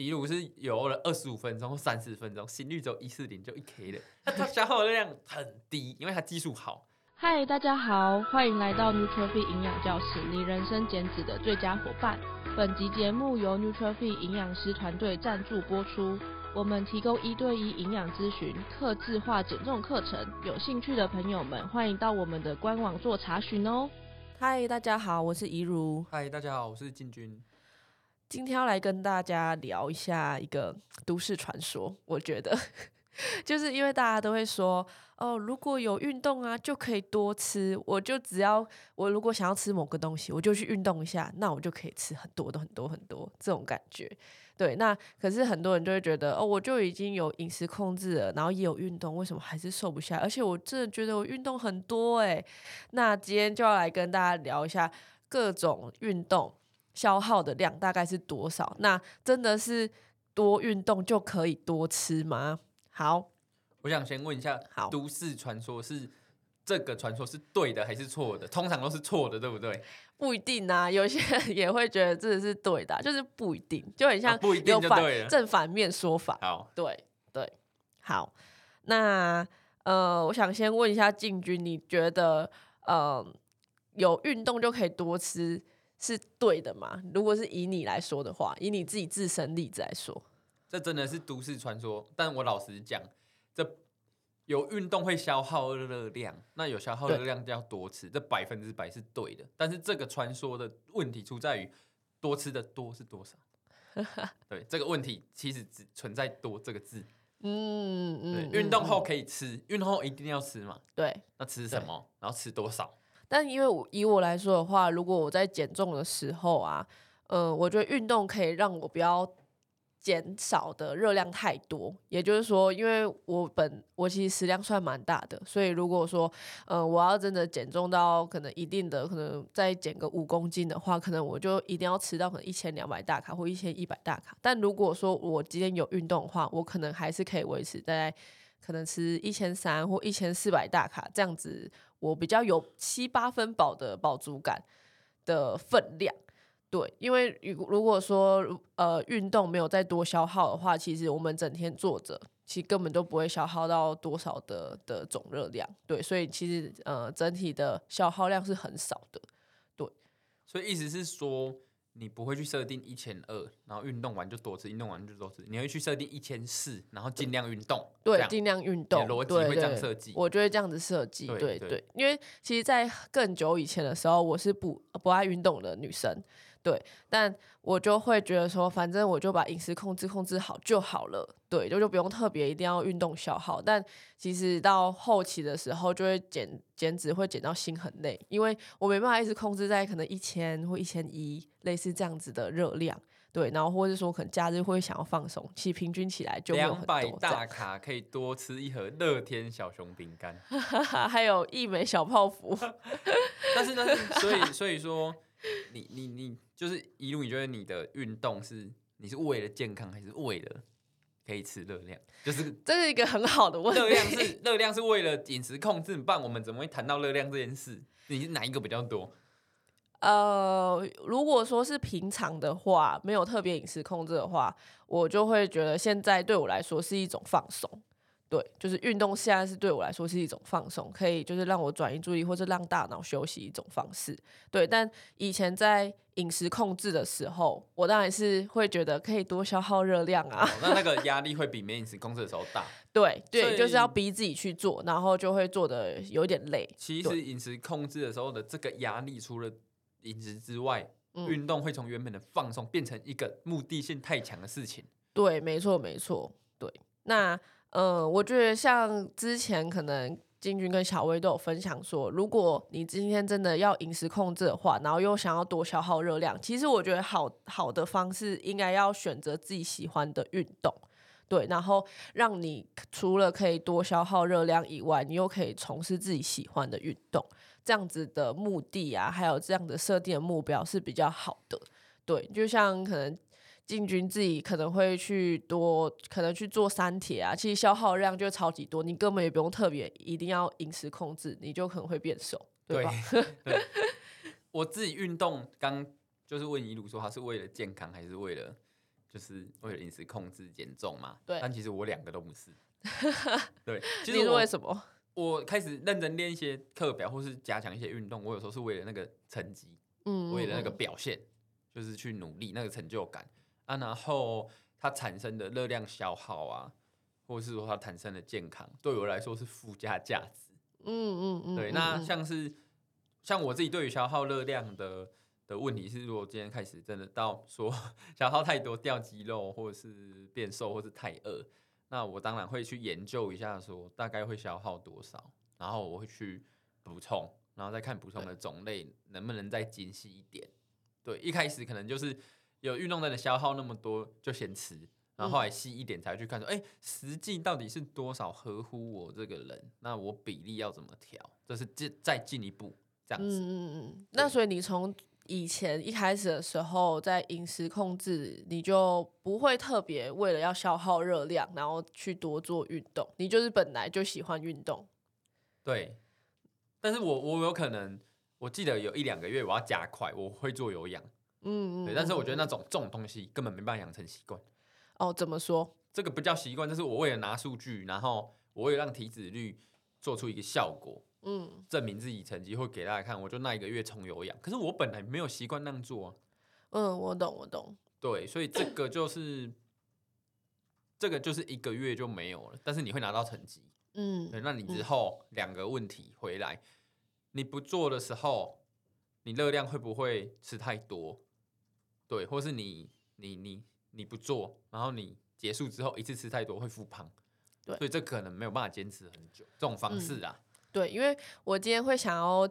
比如是游了二十五分钟或三十分钟，心率只有一四零就一 K 了，它它消耗的量很低，因为它技术好。嗨，大家好，欢迎来到 Nutrify 营养教室，你人生减脂的最佳伙伴。本集节目由 Nutrify 营养师团队赞助播出。我们提供一对一营养咨询、客制化减重课程，有兴趣的朋友们欢迎到我们的官网做查询哦。嗨，大家好，我是怡如。嗨，大家好，我是进军。今天要来跟大家聊一下一个都市传说，我觉得。就是因为大家都会说，哦，如果有运动啊，就可以多吃。我就只要我如果想要吃某个东西，我就去运动一下，那我就可以吃很多的很多很多这种感觉。对，那可是很多人就会觉得，哦，我就已经有饮食控制了，然后也有运动，为什么还是瘦不下？而且我真的觉得我运动很多诶。那今天就要来跟大家聊一下各种运动消耗的量大概是多少？那真的是多运动就可以多吃吗？好，我想先问一下，好，都市传说是这个传说是对的还是错的？通常都是错的，对不对？不一定啊，有些人 也会觉得这是对的，就是不一定，就很像不一定就对了，正反面说法。好，对对，好，那呃，我想先问一下进军，你觉得呃，有运动就可以多吃是对的吗？如果是以你来说的话，以你自己自身例子来说。这真的是都市传说，但我老实讲，这有运动会消耗热量，那有消耗热量就要多吃，这百分之百是对的。但是这个传说的问题出在于多吃的多是多少？对，这个问题其实只存在多这个字。嗯嗯，对，运动后可以吃，运动后一定要吃嘛？对，那吃什么？然后吃多少？但因为以我来说的话，如果我在减重的时候啊，呃，我觉得运动可以让我不要。减少的热量太多，也就是说，因为我本我其实食量算蛮大的，所以如果说，呃，我要真的减重到可能一定的，可能再减个五公斤的话，可能我就一定要吃到可能一千两百大卡或一千一百大卡。但如果说我今天有运动的话，我可能还是可以维持在可能吃一千三或一千四百大卡这样子，我比较有七八分饱的饱足感的分量。对，因为如如果说呃运动没有再多消耗的话，其实我们整天坐着，其实根本都不会消耗到多少的的总热量。对，所以其实呃整体的消耗量是很少的。对，所以意思是说，你不会去设定一千二，然后运动完就多吃，运动完就多吃，你会去设定一千四，然后尽量运动。对，尽量运动。逻辑会这样设计。我就会这样子设计。对对，对，因为其实，在更久以前的时候，我是不不爱运动的女生。对，但我就会觉得说，反正我就把饮食控制控制好就好了。对，就就不用特别一定要运动消耗。但其实到后期的时候，就会减减脂，会减到心很累，因为我没办法一直控制在可能一千或一千一类似这样子的热量。对，然后或者说可能假日会想要放松，其实平均起来就两百大卡可以多吃一盒乐天小熊饼干，还有一枚小泡芙。但是呢，所以所以说。你你你就是一路，你觉得你的运动是你是为了健康，还是为了可以吃热量？就是这是一个很好的问题。热量是热量是为了饮食控制，不然我们怎么会谈到热量这件事？你是哪一个比较多？呃，如果说是平常的话，没有特别饮食控制的话，我就会觉得现在对我来说是一种放松。对，就是运动现在是对我来说是一种放松，可以就是让我转移注意力或者让大脑休息一种方式。对，但以前在饮食控制的时候，我当然是会觉得可以多消耗热量啊。哦，那那个 压力会比没饮食控制的时候大。对对，就是要逼自己去做，然后就会做的有点累。其实饮食控制的时候的这个压力，除了饮食之外，嗯，运动会从原本的放松变成一个目的性太强的事情。对，没错没错。对，那。嗯，我觉得像之前可能金军跟小薇都有分享说，如果你今天真的要饮食控制的话，然后又想要多消耗热量，其实我觉得好好的方式应该要选择自己喜欢的运动，对，然后让你除了可以多消耗热量以外，你又可以从事自己喜欢的运动，这样子的目的啊，还有这样的设定的目标是比较好的，对，就像可能。进军自己可能会去多，可能去做三铁啊，其实消耗量就超级多，你根本也不用特别一定要饮食控制，你就可能会变瘦，对吧？对，对 我自己运动，刚就是问一路说他是为了健康还是为了就是为了饮食控制减重嘛。对。但其实我两个都不是。对。其实你是为什么？我开始认真练一些课表，或是加强一些运动。我有时候是为了那个成绩，嗯，为了那个表现，就是去努力那个成就感啊。然后它产生的热量消耗啊，或是说它产生的健康，对我来说是附加价值。嗯嗯嗯。对，那像是像我自己对于消耗热量的的问题是，如果今天开始真的到说 消耗太多掉肌肉，或者是变瘦，或是太饿。那我当然会去研究一下，说大概会消耗多少，然后我会去补充，然后再看补充的种类能不能再精细一点。对，一开始可能就是有运动的消耗那么多，就先吃，然后后来细一点才去看说，哎、嗯，实际到底是多少合乎我这个人？那我比例要怎么调？这是进再进一步这样子。嗯嗯嗯。那所以你从以前一开始的时候，在饮食控制，你就不会特别为了要消耗热量，然后去多做运动。你就是本来就喜欢运动。对，但是我我有可能，我记得有一两个月我要加快，我会做有氧。嗯嗯。对，但是我觉得那种这种东西根本没办法养成习惯。哦，怎么说？这个不叫习惯，这是我为了拿数据，然后我为了让体脂率做出一个效果。嗯，证明自己成绩会给大家看，我就那一个月重有氧。可是我本来没有习惯那样做啊。嗯，我懂，我懂。对，所以这个就是这个就是一个月就没有了，但是你会拿到成绩。嗯，那你之后两个问题回来，你不做的时候，你热量会不会吃太多？对，或是你你你你不做，然后你结束之后一次吃太多会复胖。对，所以这可能没有办法坚持很久，这种方式啊。对，因为我今天会想要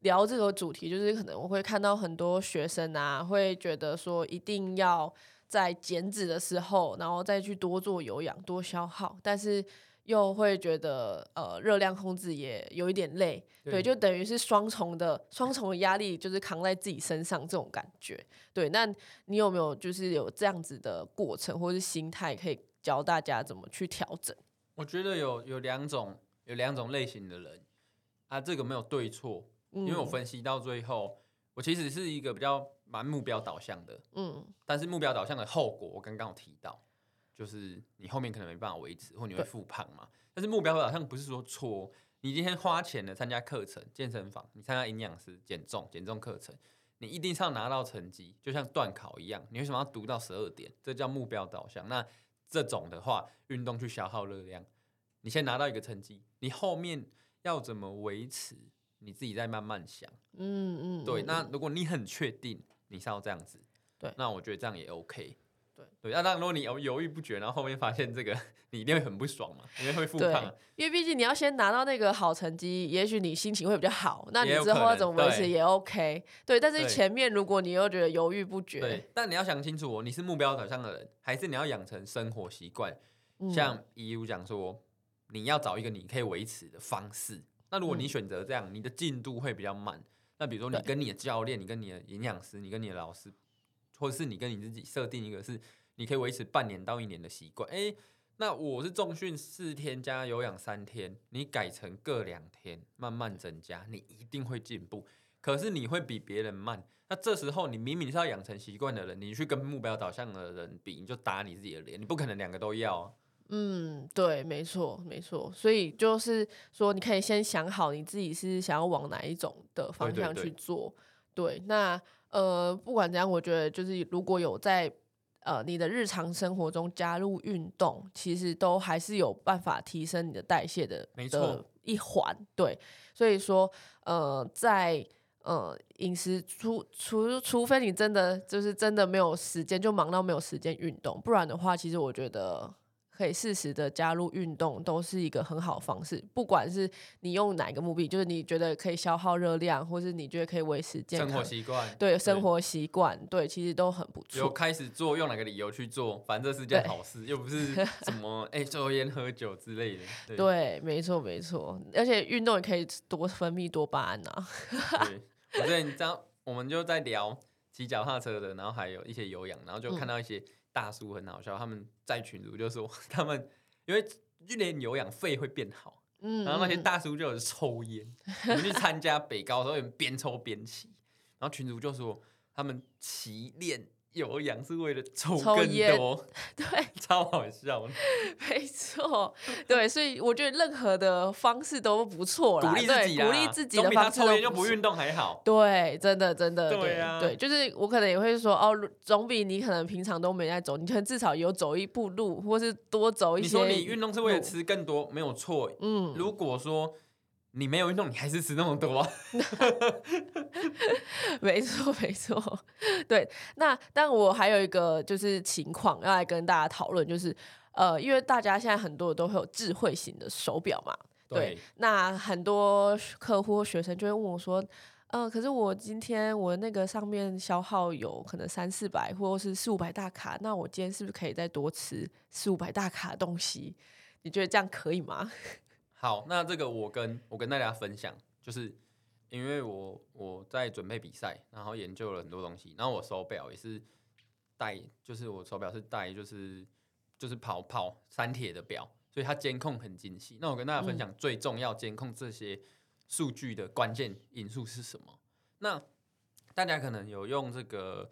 聊这个主题，就是可能我会看到很多学生啊，会觉得说一定要在减脂的时候，然后再去多做有氧、多消耗，但是又会觉得呃热量控制也有一点累，对，对，就等于是双重的双重的压力，就是扛在自己身上这种感觉。对，那你有没有就是有这样子的过程或是心态，可以教大家怎么去调整？我觉得有有两种。有两种类型的人，啊，这个没有对错，因为我分析到最后，我其实是一个比较蛮目标导向的，嗯，但是目标导向的后果，我刚刚有提到，就是你后面可能没办法维持，或你会复胖嘛。但是目标导向不是说错，你今天花钱了参加课程、健身房，你参加营养师减重、减重课程，你一定是要拿到成绩，就像段考一样，你为什么要读到十二点？这叫目标导向。那这种的话，运动去消耗热量。你先拿到一个成绩，你后面要怎么维持，你自己再慢慢想。嗯嗯，对。那如果你很确定你是要这样子，对，那我觉得这样也 OK。对对，那当然如果你犹犹豫不决，然后后面发现这个，你一定会很不爽嘛，因为会复胖。因为毕竟你要先拿到那个好成绩，也许你心情会比较好，那你之后要怎么维持也 OK。对，但是前面如果你又觉得犹豫不决，对，但你要想清楚哦，你是目标导向的人，还是你要养成生活习惯？像一如讲说。你要找一个你可以维持的方式。那如果你选择这样，你的进度会比较慢。那比如说，你跟你的教练、你跟你的营养师、你跟你的老师，或者是你跟你自己设定一个是你可以维持半年到一年的习惯。诶，那我是重训四天加有氧三天，你改成各两天，慢慢增加，你一定会进步。可是你会比别人慢。那这时候你明明是要养成习惯的人，你去跟目标导向的人比，你就打你自己的脸。你不可能两个都要啊。嗯，对，没错，没错，所以就是说，你可以先想好你自己是想要往哪一种的方向去做。对，对，对，对，那呃，不管怎样，我觉得就是如果有在呃你的日常生活中加入运动，其实都还是有办法提升你的代谢的，没错，一环。对，所以说呃，在呃饮食除除除非你真的就是真的没有时间，就忙到没有时间运动，不然的话，其实我觉得。可以适时的加入运动，都是一个很好的方式。不管是你用哪个目的，就是你觉得可以消耗热量，或是你觉得可以维持健康生活习惯，对生活习惯，对，其实都很不错。有开始做，用哪个理由去做，反正这是件好事，又不是 什么哎抽烟喝酒之类的。对，对没错没错，而且运动也可以多分泌多巴胺啊。对，我觉得你知道，我们就在聊骑脚踏车的，然后还有一些有氧，然后就看到一些。嗯大叔很好笑，他们在群组就说 他们因为训练有氧肺会变好，嗯，然后那些大叔就有抽烟，我们去参加北高的时候，有人边抽边骑，然后群组就说他们骑练有氧是为了抽抽更烟多，对，超好笑的。没错，对，所以我觉得任何的方式都不错啦，鼓励自己对，鼓励自己的方式抽烟就不运动还好。对，真的真的，对啊对，就是我可能也会说哦，总比你可能平常都没在走，你可能至少有走一步路，或是多走一些。你说你运动是为了吃更多，没有错。嗯，如果说你没有运动，你还是吃那么多。没错，没错。对，那但我还有一个就是情况要来跟大家讨论，就是呃，因为大家现在很多都会有智慧型的手表嘛。对，对那很多客户或学生就会问我说，嗯、呃，可是我今天我那个上面消耗有可能三四百或者是四五百大卡，那我今天是不是可以再多吃四五百大卡的东西？你觉得这样可以吗？好，那这个我跟我跟大家分享，就是因为我我在准备比赛，然后研究了很多东西，然后我手表也是戴，就是我手表是戴，就是就是跑跑三铁的表，所以它监控很精细。那我跟大家分享最重要监控这些数据的关键因素是什么？那大家可能有用这个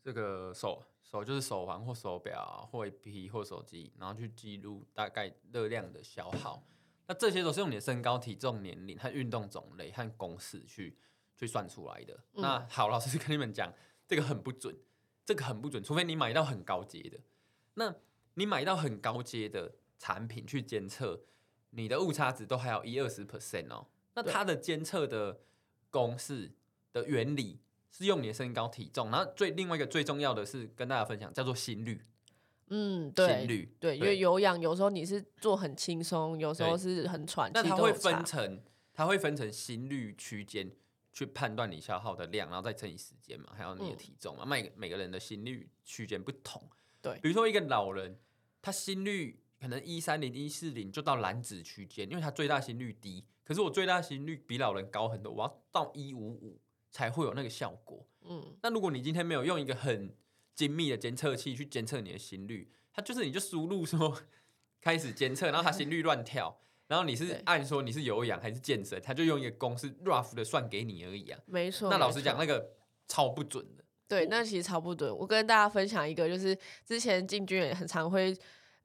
这个手手就是手环或手表或 APP 或手机，然后去记录大概热量的消耗。那这些都是用你的身高、体重、年龄和运动种类和公式去去算出来的。嗯、那好，老师跟你们讲，这个很不准，这个很不准，除非你买到很高阶的。那你买到很高阶的产品去监测，你的误差值都还有一二十 percent 哦。那它的监测的公式的原理是用你的身高、体重，然后最另外一个最重要的是跟大家分享，叫做心率。嗯，对，心率对，因为有氧有时候你是做很轻松，有时候是很喘气。那它会分成，它会分成心率区间去判断你消耗的量，然后再乘以时间嘛，还有你的体重嘛。每、嗯、每个人的心率区间不同，对，比如说一个老人，他心率可能一三零一四零就到蓝紫区间，因为他最大心率低。可是我最大心率比老人高很多，我要到一五五才会有那个效果。嗯，那如果你今天没有用一个很精密的监测器去监测你的心率，它就是你就输入说开始监测，然后它心率乱跳，然后你是按说你是有氧还是健身，它就用一个公式 rough 的算给你而已啊。没错。那老实讲，那个超不准的。对，那其实超不准。我跟大家分享一个，就是之前进军也很常会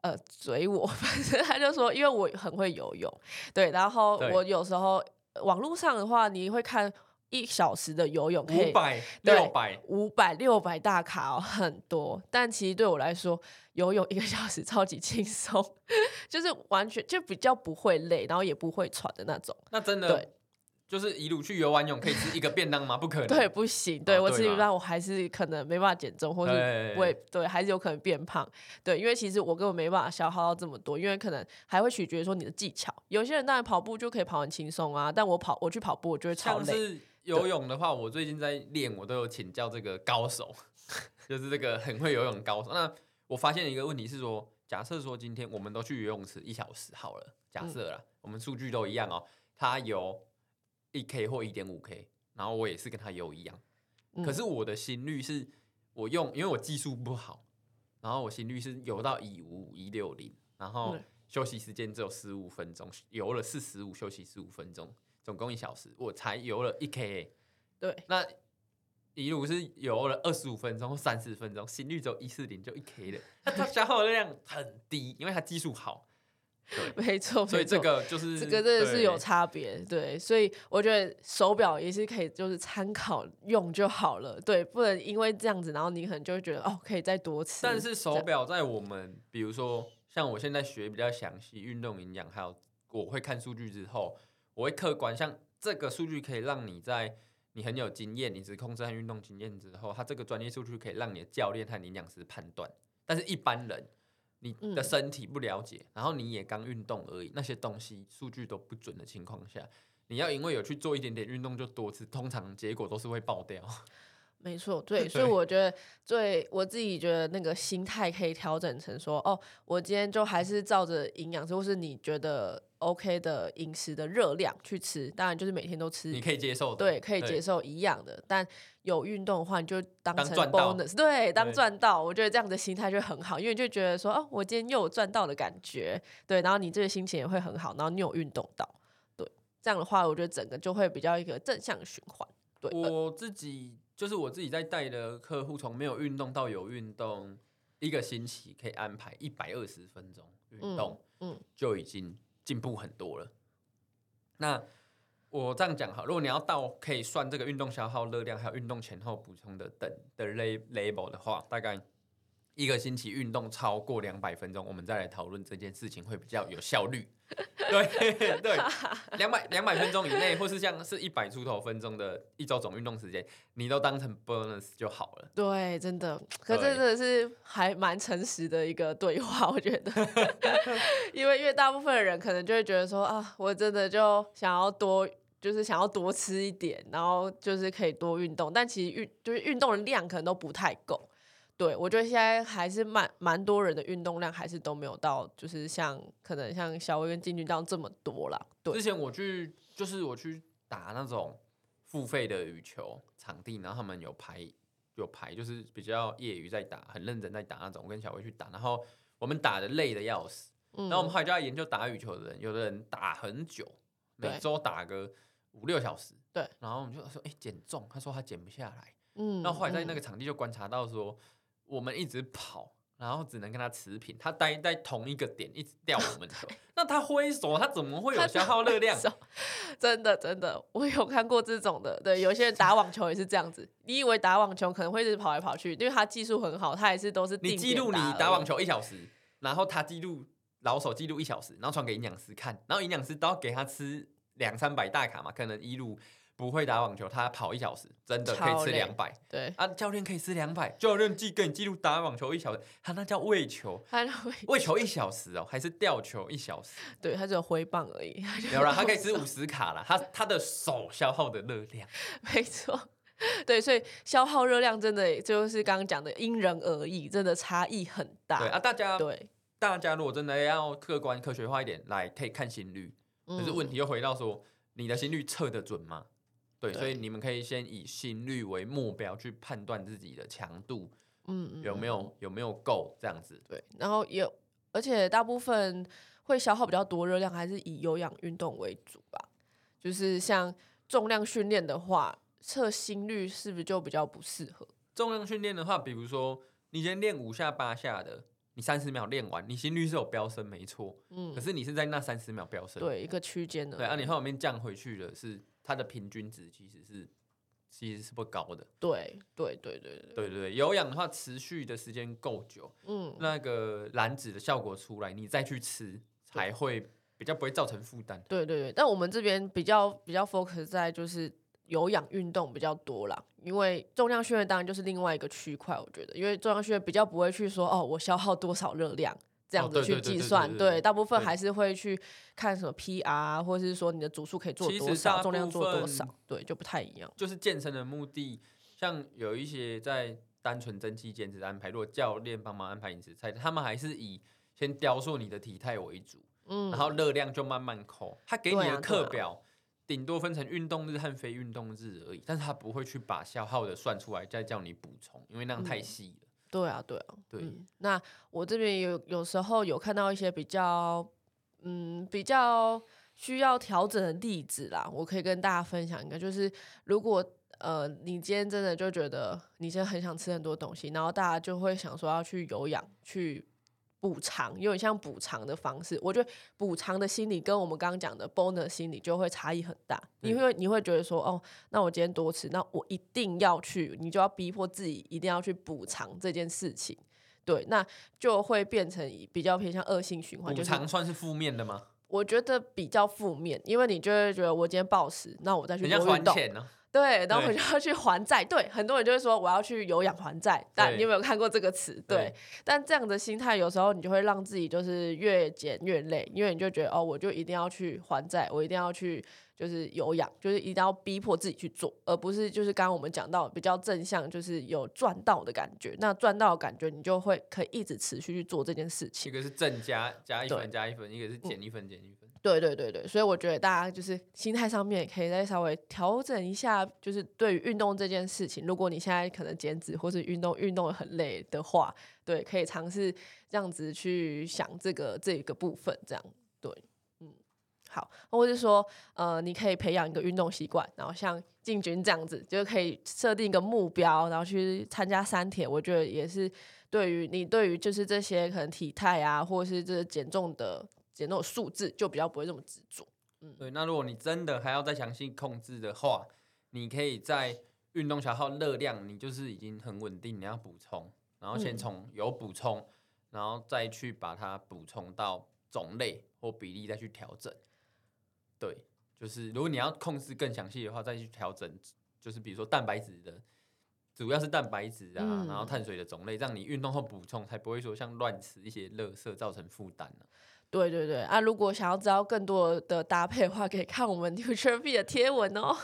呃嘴我，反正他就说，因为我很会游泳，对，然后我有时候网络上的话，你会看。一小时的游泳可以，五百六百五百六百大卡哦，很多。但其实对我来说，游泳一个小时超级轻松，就是完全就比较不会累，然后也不会喘的那种。那真的对，就是一路去游完泳可以吃一个便当吗？不可能，对，不行。对、哦、我吃一半，我还是可能没办法减重，或是不会对，还是有可能变胖。对，因为其实我根本没办法消耗到这么多，因为可能还会取决于说你的技巧。有些人当然跑步就可以跑很轻松啊，但我跑我去跑步，我就会超累。游泳的话，我最近在练，我都有请教这个高手，就是这个很会游泳高手。那我发现一个问题是说，假设说今天我们都去游泳池一小时好了，假设啦，我们数据都一样哦，他游一 K 或一点五 K，然后我也是跟他游一样，可是我的心率是，我用，因为我技术不好，然后我心率是游到一五五一六零，然后休息时间只有十五分钟，游了四十五，休息十五分钟。总共一小时，我才游了一 K。对，那一路是游了二十五分钟或三十分钟，心率只有一四零就一 K 了。那它消耗的量很低，因为它技术好。对，没错，所以这个就是这个真的是有差别。对，所以我觉得手表也是可以，就是参考用就好了。对，不能因为这样子，然后你可能就会觉得哦，可以再多吃。但是手表在我们，比如说像我现在学比较详细运动营养，还有我会看数据之后。我会客观，像这个数据可以让你在你很有经验、你只控制和运动经验之后，它这个专业数据可以让你的教练和营养师判断。但是一般人，你的身体不了解，然后你也刚运动而已，那些东西数据都不准的情况下，你要因为有去做一点点运动就多吃，通常结果都是会爆掉。没错，对，所以我觉得最我自己觉得那个心态可以调整成说，哦，我今天就还是照着营养师，或是你觉得 OK 的饮食的热量去吃，当然就是每天都吃，你可以接受的，对，可以接受一样的。但有运动的话，你就当成 bonus，对，当赚到，我觉得这样的心态就很好，因为就觉得说，哦，我今天又有赚到的感觉，对，然后你这个心情也会很好，然后你有运动到，对，这样的话，我觉得整个就会比较一个正向循环。对，我自己。就是我自己在带的客户，从没有运动到有运动，一个星期可以安排一百二十分钟运动，嗯，嗯，就已经进步很多了。那我这样讲哈，如果你要到可以算这个运动消耗热量，还有运动前后补充的等的 level 的话，大概。一个星期运动超过两百分钟，我们再来讨论这件事情会比较有效率。对 对，两百两百分钟以内，或是像是一百出头分钟的一周总运动时间，你都当成 bonus 就好了。对，真的，可是真的是还蛮诚实的一个对话，我觉得，因为因为大部分的人可能就会觉得说啊，我真的就想要多，就是想要多吃一点，然后就是可以多运动，但其实运就是运动的量可能都不太够。对，我觉得现在还是蛮蛮多人的运动量还是都没有到，就是像可能像小威跟金军这样这么多啦。对，之前我去就是我去打那种付费的羽球场地，然后他们有排有排，就是比较业余在打，很认真在打那种。我跟小威去打，然后我们打的累的要死，嗯、然后我们后来就在研究打羽球的人，有的人打很久，每周打个五六小时。对，然后我们就说，哎，减重，他说他减不下来。嗯，然后后来在那个场地就观察到说。我们一直跑，然后只能跟他持平。他待在同一个点，一直吊我们球。那他挥手，他怎么会有消耗热量？真的，真的，我有看过这种的。对，有些人打网球也是这样子。你以为打网球可能会一直跑来跑去，因为他技术很好，他也是都是定。你记录你打网球一小时，然后他记录老手记录一小时，然后传给营养师看，然后营养师都要给他吃两三百大卡嘛，可能一路。不会打网球，他跑一小时，真的可以吃两百。对啊，教练可以吃两百，教练记跟你记录打网球一小时，他那叫喂球，喂球一小时哦，还是吊球一小时？对，他只有挥棒而已。有了，他可以吃五十卡了，他他的手消耗的热量，没错，对，所以消耗热量真的就是刚刚讲的因人而异，真的差异很大。对啊，大家对大家如果真的要客观科学化一点来，可以看心率，可是问题又回到说，你的心率测得准吗？对，所以你们可以先以心率为目标去判断自己的强度，嗯，有没有有没有够这样子。对，然后有，而且大部分会消耗比较多热量，还是以有氧运动为主吧。就是像重量训练的话，测心率是不是就比较不适合？重量训练的话，比如说你先练五下八下的，你三十秒练完，你心率是有飙升，没错，嗯，可是你是在那三十秒飙升，对，一个区间的，对，啊，你后面降回去的是。它的平均值其实是其实是不高的。对对对对对对对，有氧的话，持续的时间够久，嗯，那个燃脂的效果出来，你再去吃才会比较不会造成负担。对对对，但我们这边比较比较 focus 在就是有氧运动比较多啦，因为重量训练当然就是另外一个区块，我觉得，因为重量训练比较不会去说哦，我消耗多少热量。这样子去计算，对，大部分还是会去看什么 PR，或者是说你的组数可以做多少，重量做多少，对，就不太一样。就是健身的目的，像有一些在单纯增肌减脂安排，如果教练帮忙安排饮食菜，他们还是以先雕塑你的体态为主，嗯，然后热量就慢慢扣。他给你的课表顶多分成运动日和非运动日而已，但是他不会去把消耗的算出来再叫你补充，因为那样太细了。对啊，对啊，对。嗯、那我这边有有时候有看到一些比较，嗯，比较需要调整的例子啦，我可以跟大家分享一个，就是如果呃你今天真的就觉得你现在很想吃很多东西，然后大家就会想说要去有氧去。补偿有点像补偿的方式，我觉得补偿的心理跟我们刚刚讲的 bonus 心理就会差异很大。你会你会觉得说，哦，那我今天多吃，那我一定要去，你就要逼迫自己一定要去补偿这件事情。对，那就会变成比较偏向恶性循环。补偿算是负面的吗？我觉得比较负面，因为你就会觉得我今天暴食，那我再去多运动。对，然后我就要去还债。对，很多人就会说我要去有氧还债，但你有没有看过这个词？对，对，但这样的心态有时候你就会让自己就是越减越累，因为你就觉得哦，我就一定要去还债，我一定要去就是有氧，就是一定要逼迫自己去做，而不是就是刚刚我们讲到比较正向，就是有赚到的感觉。那赚到的感觉，你就会可以一直持续去做这件事情。一个是正加加一分加一分，一个是减一分减一分。对对对对，所以我觉得大家就是心态上面可以再稍微调整一下，就是对于运动这件事情，如果你现在可能减脂或是运动运动得很累的话，对，可以尝试这样子去想这个这个部分，这样好，或者是说呃，你可以培养一个运动习惯，然后像进军这样子，就可以设定一个目标，然后去参加三铁。我觉得也是对于你对于就是这些可能体态啊，或者是这减重的减重数字，就比较不会这么执着。嗯，对。那如果你真的还要再详细控制的话，你可以在运动消耗热量，你就是已经很稳定，你要补充，然后先从有补充，嗯、然后再去把它补充到种类或比例再去调整。对，就是如果你要控制更详细的话，再去调整，就是比如说蛋白质的，主要是蛋白质啊，嗯、然后碳水的种类，让你运动后补充，才不会说像乱吃一些垃圾造成负担呢。对对对啊！如果想要知道更多的搭配的话，可以看我们 nutrafit 的贴文哦。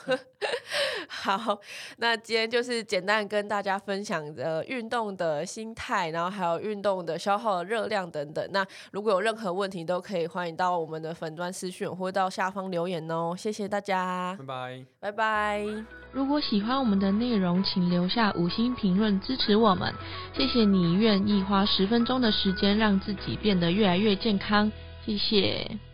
好，那今天就是简单跟大家分享的运动的心态，然后还有运动的消耗的热量等等。那如果有任何问题，都可以欢迎到我们的粉专私讯或到下方留言哦。谢谢大家，拜拜，拜拜。如果喜欢我们的内容，请留下五星评论支持我们。谢谢你愿意花十分钟的时间让自己变得越来越健康。谢谢。